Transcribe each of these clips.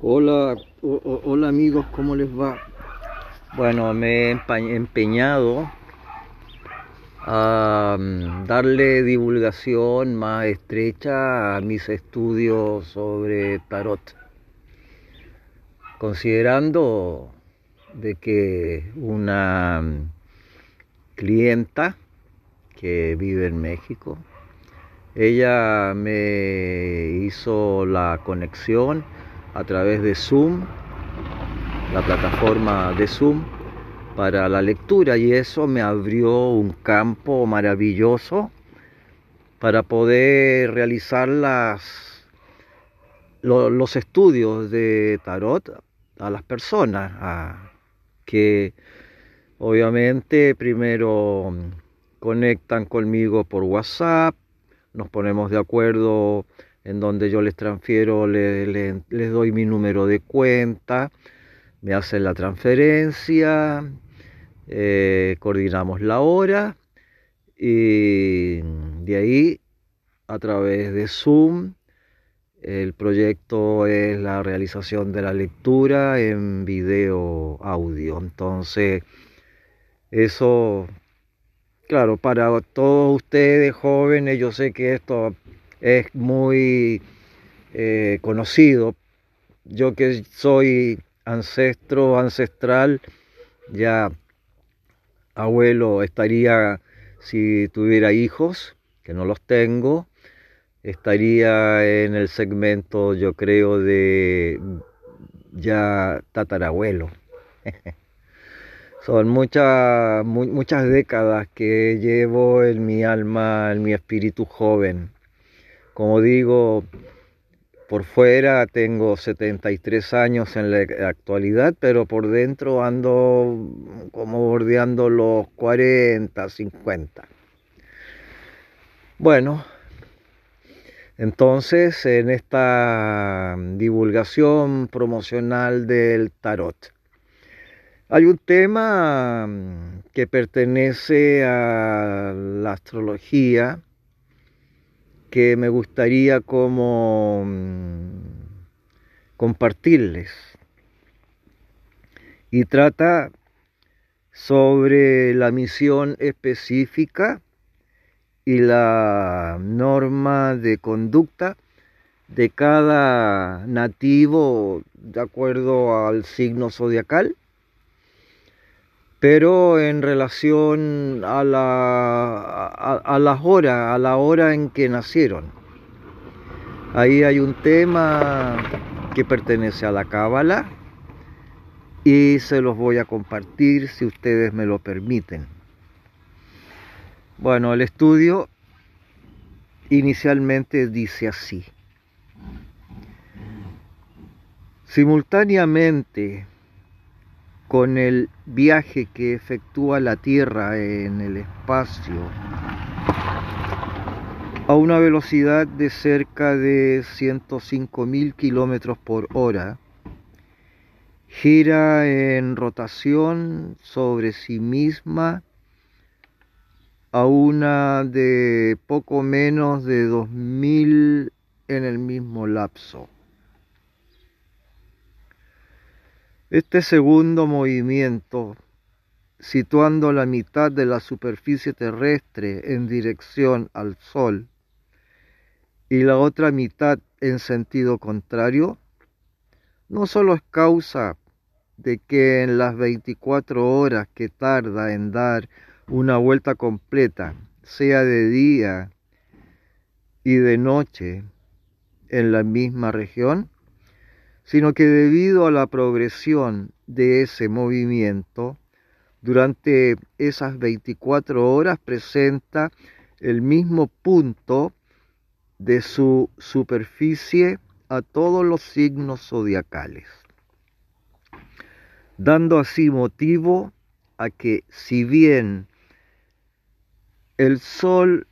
Hola, hola amigos, ¿cómo les va? Bueno, me he empeñado a mm, darle divulgación más estrecha a mis estudios sobre tarot, considerando de que una mm, clienta que vive en México, ella me hizo la conexión a través de Zoom, la plataforma de Zoom, para la lectura y eso me abrió un campo maravilloso para poder realizar las, los estudios de tarot a las personas que obviamente primero conectan conmigo por WhatsApp, nos ponemos de acuerdo en donde yo les transfiero, les, doy mi número de cuenta, me hacen la transferencia, eh, coordinamos la hora y de ahí a través de Zoom el proyecto es la realización de la lectura en video audio. Entonces, eso, claro, para todos ustedes jóvenes, yo sé que esto es muy eh, conocido. Yo que soy ancestro, ancestral, ya abuelo estaría, si tuviera hijos, que no los tengo, estaría en el segmento, yo creo, de ya tatarabuelo. Son muchas, muchas décadas que llevo en mi alma, en mi espíritu joven. Como digo, por fuera tengo 73 años en la actualidad, pero por dentro ando como bordeando los 40, 50. Bueno, entonces en esta divulgación promocional del tarot hay un tema que pertenece a la astrología, que me gustaría como mm, compartirles. Y trata sobre la misión específica y la norma de conducta de cada nativo de acuerdo al signo zodiacal pero en relación a la, las horas, a la hora en que nacieron. Ahí hay un tema que pertenece a la Cábala y se los voy a compartir si ustedes me lo permiten. Bueno, el estudio inicialmente dice así. Simultáneamente con el viaje que efectúa la Tierra en el espacio a una velocidad de cerca de 105.000 kilómetros por hora, gira en rotación sobre sí misma a una de poco menos de 2.000 en el mismo lapso. Este segundo movimiento, situando la mitad de la superficie terrestre en dirección al Sol y la otra mitad en sentido contrario, no solo es causa de que en las 24 horas que tarda en dar una vuelta completa, sea de día y de noche en la misma región, sino que debido a la progresión de ese movimiento, durante esas 24 horas presenta el mismo punto de su superficie a todos los signos zodiacales, dando así motivo a que si bien el Sol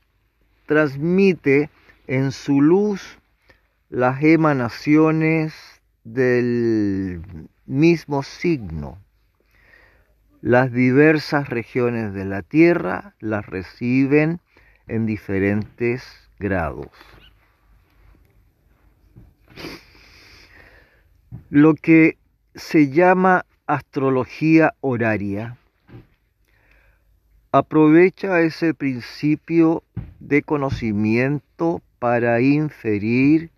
transmite en su luz las emanaciones del mismo signo. Las diversas regiones de la Tierra las reciben en diferentes grados. Lo que se llama astrología horaria aprovecha ese principio de conocimiento para inferir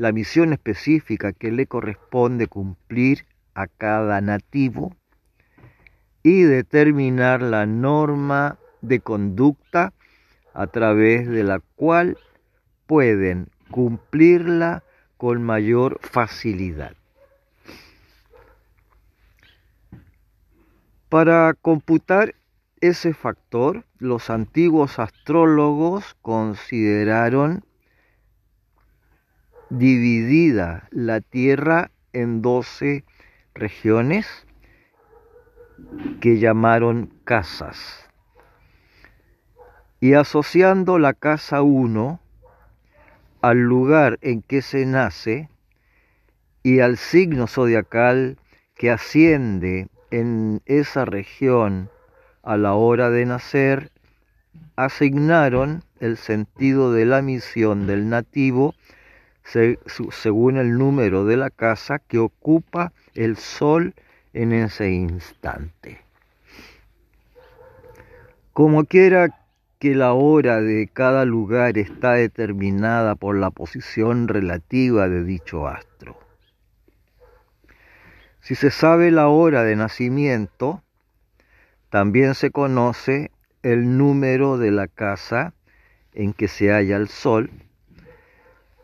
la misión específica que le corresponde cumplir a cada nativo y determinar la norma de conducta a través de la cual pueden cumplirla con mayor facilidad. Para computar ese factor, los antiguos astrólogos consideraron dividida la Tierra en doce regiones que llamaron casas. Y asociando la casa 1 al lugar en que se nace y al signo zodiacal que asciende en esa región a la hora de nacer, asignaron el sentido de la misión del nativo según el número de la casa que ocupa el sol en ese instante. Como quiera que la hora de cada lugar está determinada por la posición relativa de dicho astro. Si se sabe la hora de nacimiento, también se conoce el número de la casa en que se halla el Sol.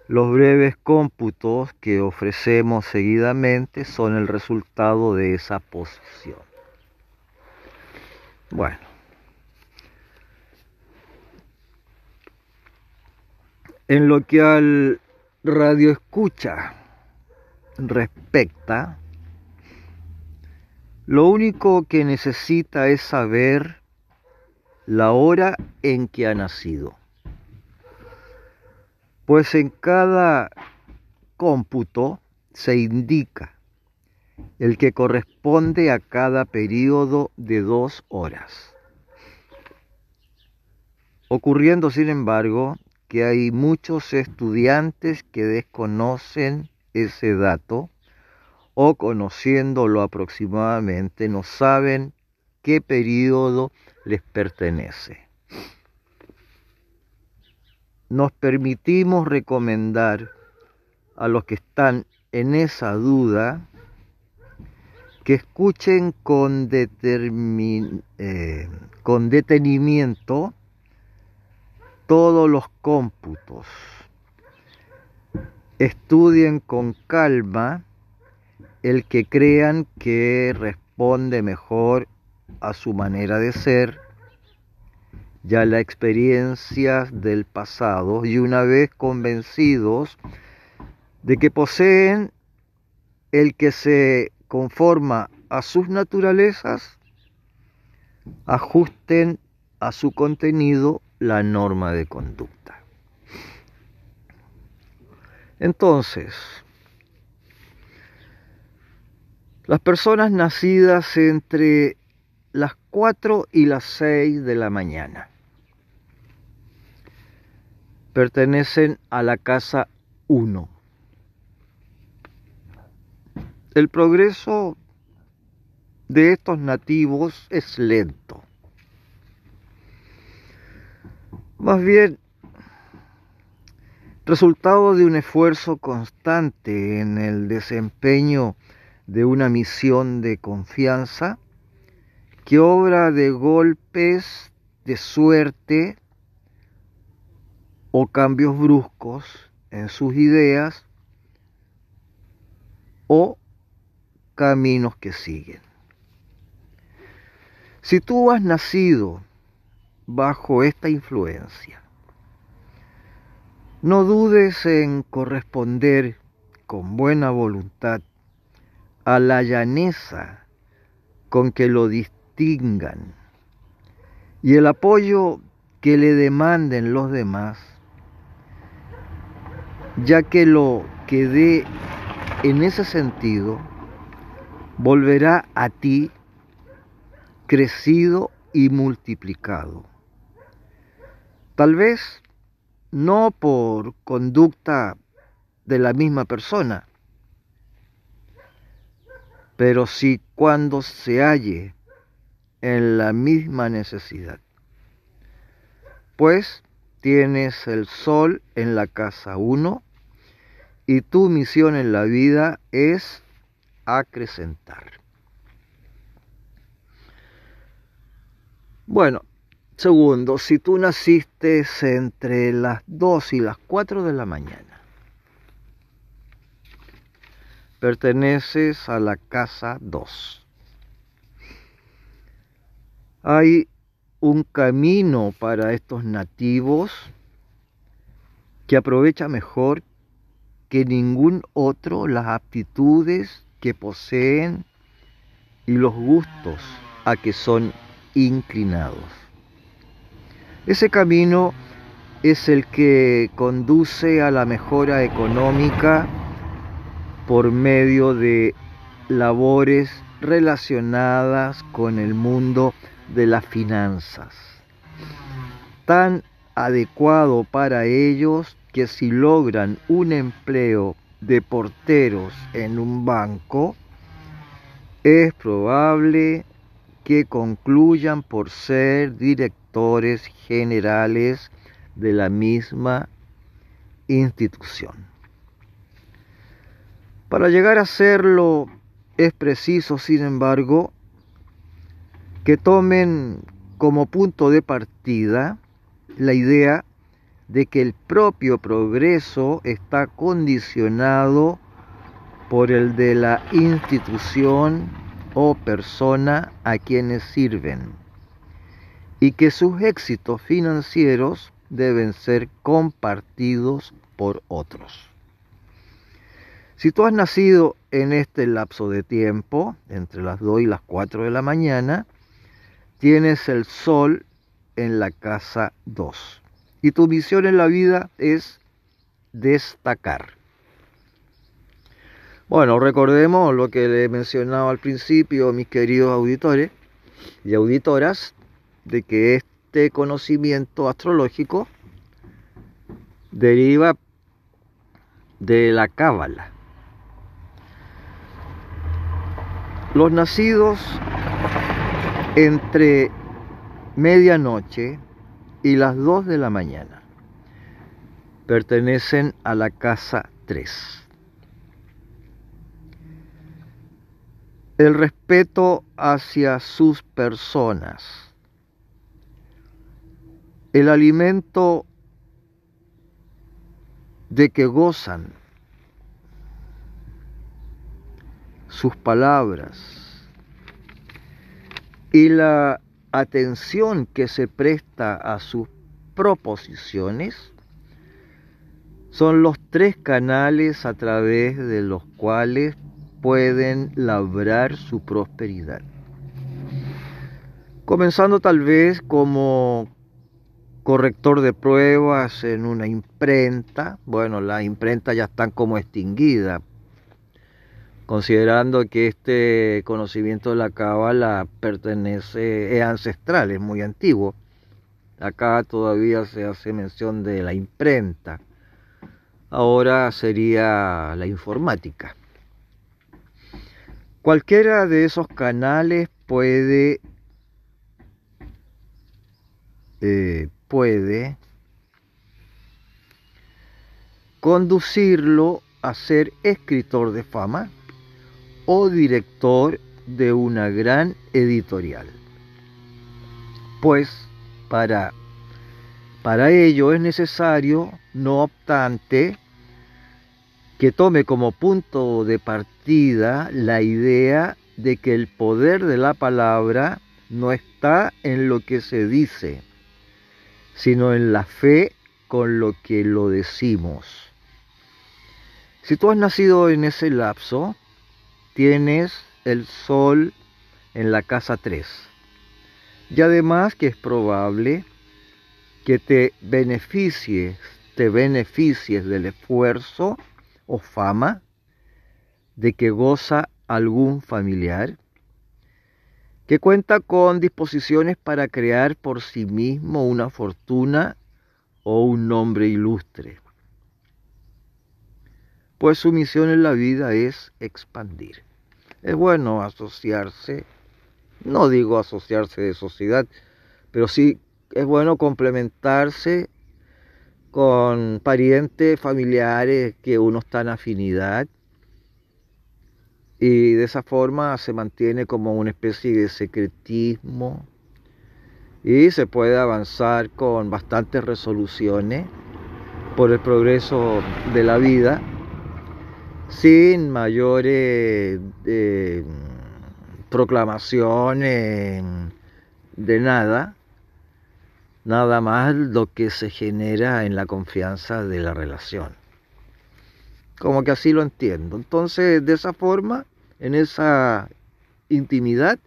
Los breves cómputos que ofrecemos seguidamente son el resultado de esa posición. Bueno. En lo que al radio escucha respecta, lo único que necesita es saber la hora en que ha nacido. Pues en cada cómputo se indica el que corresponde a cada periodo de dos horas. Ocurriendo, sin embargo, que hay muchos estudiantes que desconocen ese dato o conociéndolo aproximadamente no saben qué periodo les pertenece. Nos permitimos recomendar a los que están en esa duda que escuchen con, eh, con detenimiento todos los cómputos, estudien con calma el que crean que responde mejor a su manera de ser, ya la experiencia del pasado y una vez convencidos de que poseen el que se conforma a sus naturalezas, ajusten a su contenido la norma de conducta. Entonces, Las personas nacidas entre las 4 y las 6 de la mañana pertenecen a la casa 1. El progreso de estos nativos es lento. Más bien, resultado de un esfuerzo constante en el desempeño de una misión de confianza que obra de golpes de suerte o cambios bruscos en sus ideas o caminos que siguen. Si tú has nacido bajo esta influencia, no dudes en corresponder con buena voluntad a la llaneza con que lo distingan y el apoyo que le demanden los demás, ya que lo que dé en ese sentido volverá a ti crecido y multiplicado. Tal vez no por conducta de la misma persona, pero si cuando se halle en la misma necesidad. Pues tienes el sol en la casa 1 y tu misión en la vida es acrecentar. Bueno, segundo, si tú naciste entre las 2 y las 4 de la mañana, perteneces a la casa 2. Hay un camino para estos nativos que aprovecha mejor que ningún otro las aptitudes que poseen y los gustos a que son inclinados. Ese camino es el que conduce a la mejora económica por medio de labores relacionadas con el mundo de las finanzas, tan adecuado para ellos que si logran un empleo de porteros en un banco, es probable que concluyan por ser directores generales de la misma institución. Para llegar a serlo es preciso, sin embargo, que tomen como punto de partida la idea de que el propio progreso está condicionado por el de la institución o persona a quienes sirven y que sus éxitos financieros deben ser compartidos por otros. Si tú has nacido en este lapso de tiempo, entre las 2 y las 4 de la mañana, tienes el sol en la casa 2. Y tu misión en la vida es destacar. Bueno, recordemos lo que le he mencionado al principio, mis queridos auditores y auditoras, de que este conocimiento astrológico deriva de la cábala. Los nacidos entre medianoche y las 2 de la mañana. Pertenecen a la casa 3. El respeto hacia sus personas. El alimento de que gozan sus palabras y la atención que se presta a sus proposiciones son los tres canales a través de los cuales pueden labrar su prosperidad. Comenzando tal vez como corrector de pruebas en una imprenta, bueno, las imprentas ya están como extinguidas considerando que este conocimiento de la cábala pertenece, es ancestral, es muy antiguo. Acá todavía se hace mención de la imprenta. Ahora sería la informática. Cualquiera de esos canales puede, eh, puede conducirlo a ser escritor de fama o director de una gran editorial. Pues para, para ello es necesario, no obstante, que tome como punto de partida la idea de que el poder de la palabra no está en lo que se dice, sino en la fe con lo que lo decimos. Si tú has nacido en ese lapso, tienes el sol en la casa 3. Y además que es probable que te beneficies, te beneficies del esfuerzo o fama de que goza algún familiar, que cuenta con disposiciones para crear por sí mismo una fortuna o un nombre ilustre. Pues su misión en la vida es expandir. Es bueno asociarse, no digo asociarse de sociedad, pero sí es bueno complementarse con parientes, familiares que uno está en afinidad y de esa forma se mantiene como una especie de secretismo y se puede avanzar con bastantes resoluciones por el progreso de la vida sin mayores eh, proclamaciones de nada, nada más lo que se genera en la confianza de la relación. Como que así lo entiendo. Entonces, de esa forma, en esa intimidad,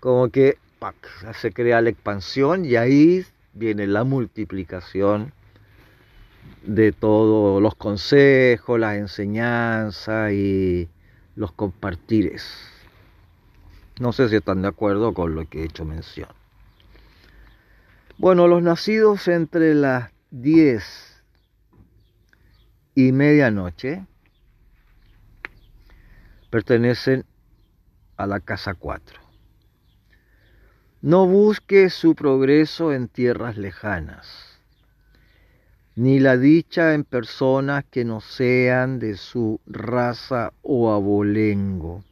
como que se crea la expansión y ahí viene la multiplicación de todos los consejos, las enseñanzas y los compartires. No sé si están de acuerdo con lo que he hecho mención. Bueno, los nacidos entre las 10 y medianoche pertenecen a la casa 4. No busque su progreso en tierras lejanas ni la dicha en personas que no sean de su raza o abolengo,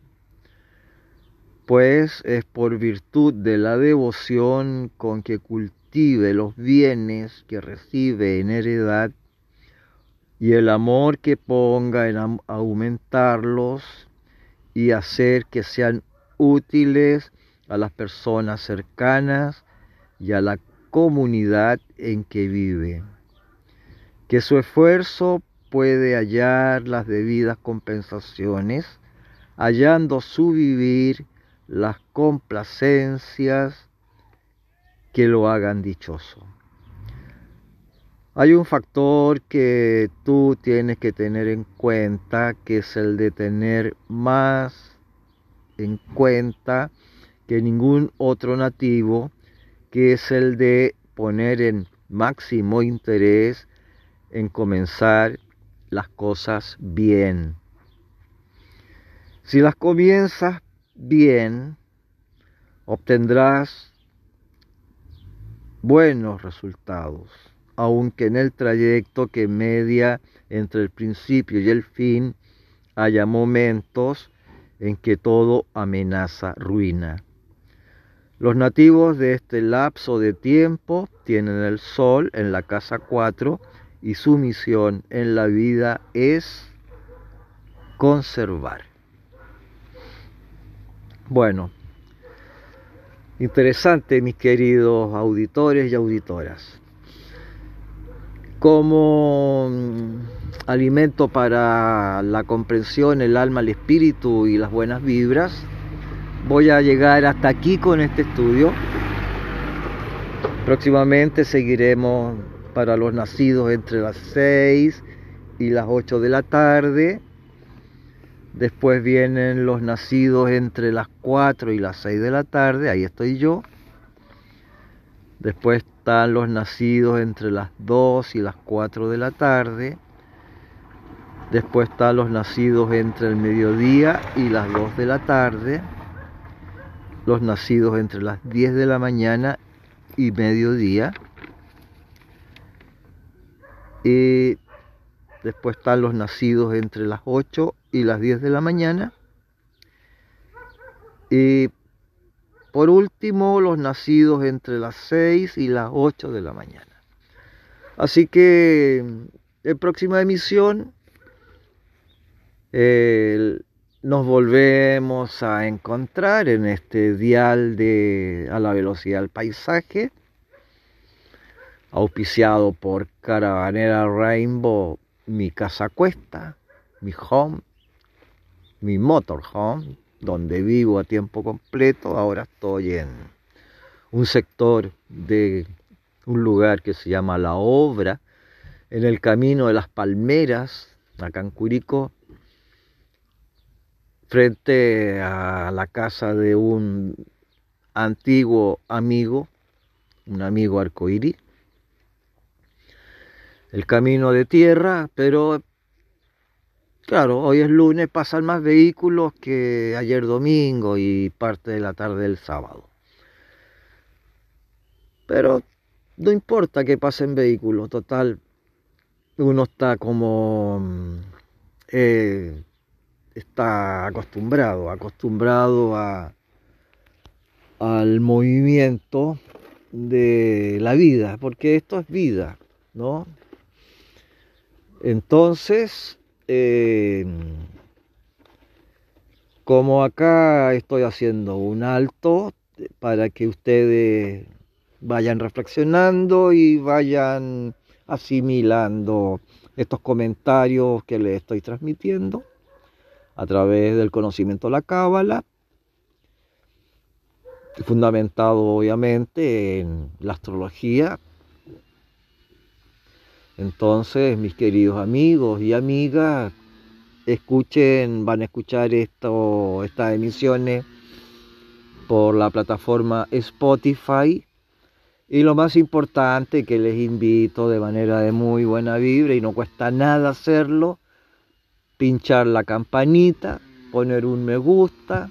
pues es por virtud de la devoción con que cultive los bienes que recibe en heredad y el amor que ponga en aumentarlos y hacer que sean útiles a las personas cercanas y a la comunidad en que vive que su esfuerzo puede hallar las debidas compensaciones, hallando su vivir las complacencias que lo hagan dichoso. Hay un factor que tú tienes que tener en cuenta, que es el de tener más en cuenta que ningún otro nativo, que es el de poner en máximo interés en comenzar las cosas bien. Si las comienzas bien, obtendrás buenos resultados, aunque en el trayecto que media entre el principio y el fin haya momentos en que todo amenaza ruina. Los nativos de este lapso de tiempo tienen el sol en la casa 4 y su misión en la vida es conservar. Bueno, interesante mis queridos auditores y auditoras. Como mm, alimento para la comprensión, el alma, el espíritu y las buenas vibras, voy a llegar hasta aquí con este estudio. Próximamente seguiremos para los nacidos entre las 6 y las 8 de la tarde. Después vienen los nacidos entre las 4 y las 6 de la tarde, ahí estoy yo. Después están los nacidos entre las 2 y las 4 de la tarde. Después están los nacidos entre el mediodía y las 2 de la tarde. Los nacidos entre las 10 de la mañana y mediodía. Y después están los nacidos entre las 8 y las 10 de la mañana. Y por último, los nacidos entre las 6 y las 8 de la mañana. Así que en próxima emisión nos volvemos a encontrar en este dial de a la velocidad del paisaje auspiciado por Caravanera Rainbow, mi casa cuesta, mi home, mi motorhome, donde vivo a tiempo completo. Ahora estoy en un sector de un lugar que se llama La Obra, en el camino de las Palmeras, acá en frente a la casa de un antiguo amigo, un amigo arcoíris, el camino de tierra, pero Claro, hoy es lunes, pasan más vehículos que ayer domingo y parte de la tarde del sábado. Pero no importa que pasen vehículos, total, uno está como... Mm, eh, está acostumbrado, acostumbrado a, al movimiento de la vida, porque esto es vida, ¿no? Entonces, eh, como acá estoy haciendo un alto para que ustedes vayan reflexionando y vayan asimilando estos comentarios que les estoy transmitiendo a través del conocimiento de la cábala, fundamentado obviamente en la astrología entonces, mis queridos amigos y amigas, escuchen, van a escuchar esto, estas emisiones por la plataforma Spotify. Y lo más importante que les invito de manera de muy buena vibra y no cuesta nada hacerlo, pinchar la campanita, poner un me gusta.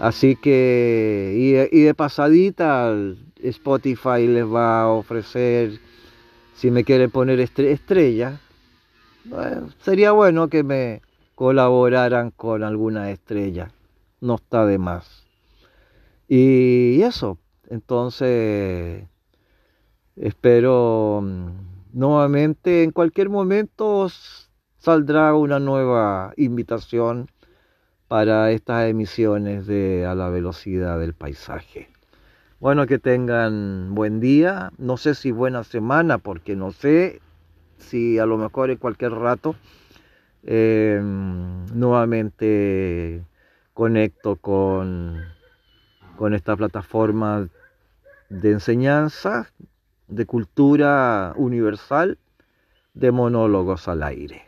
Así que, y, y de pasadita, Spotify les va a ofrecer si me quieren poner estrella, sería bueno que me colaboraran con alguna estrella. No está de más. Y eso, entonces espero mm, nuevamente en cualquier momento saldrá una nueva invitación para estas emisiones de a la velocidad del paisaje. Bueno, que tengan buen día, no sé si buena semana, porque no sé si a lo mejor en cualquier rato eh, nuevamente conecto con, con esta plataforma de enseñanza, de cultura universal, de monólogos al aire.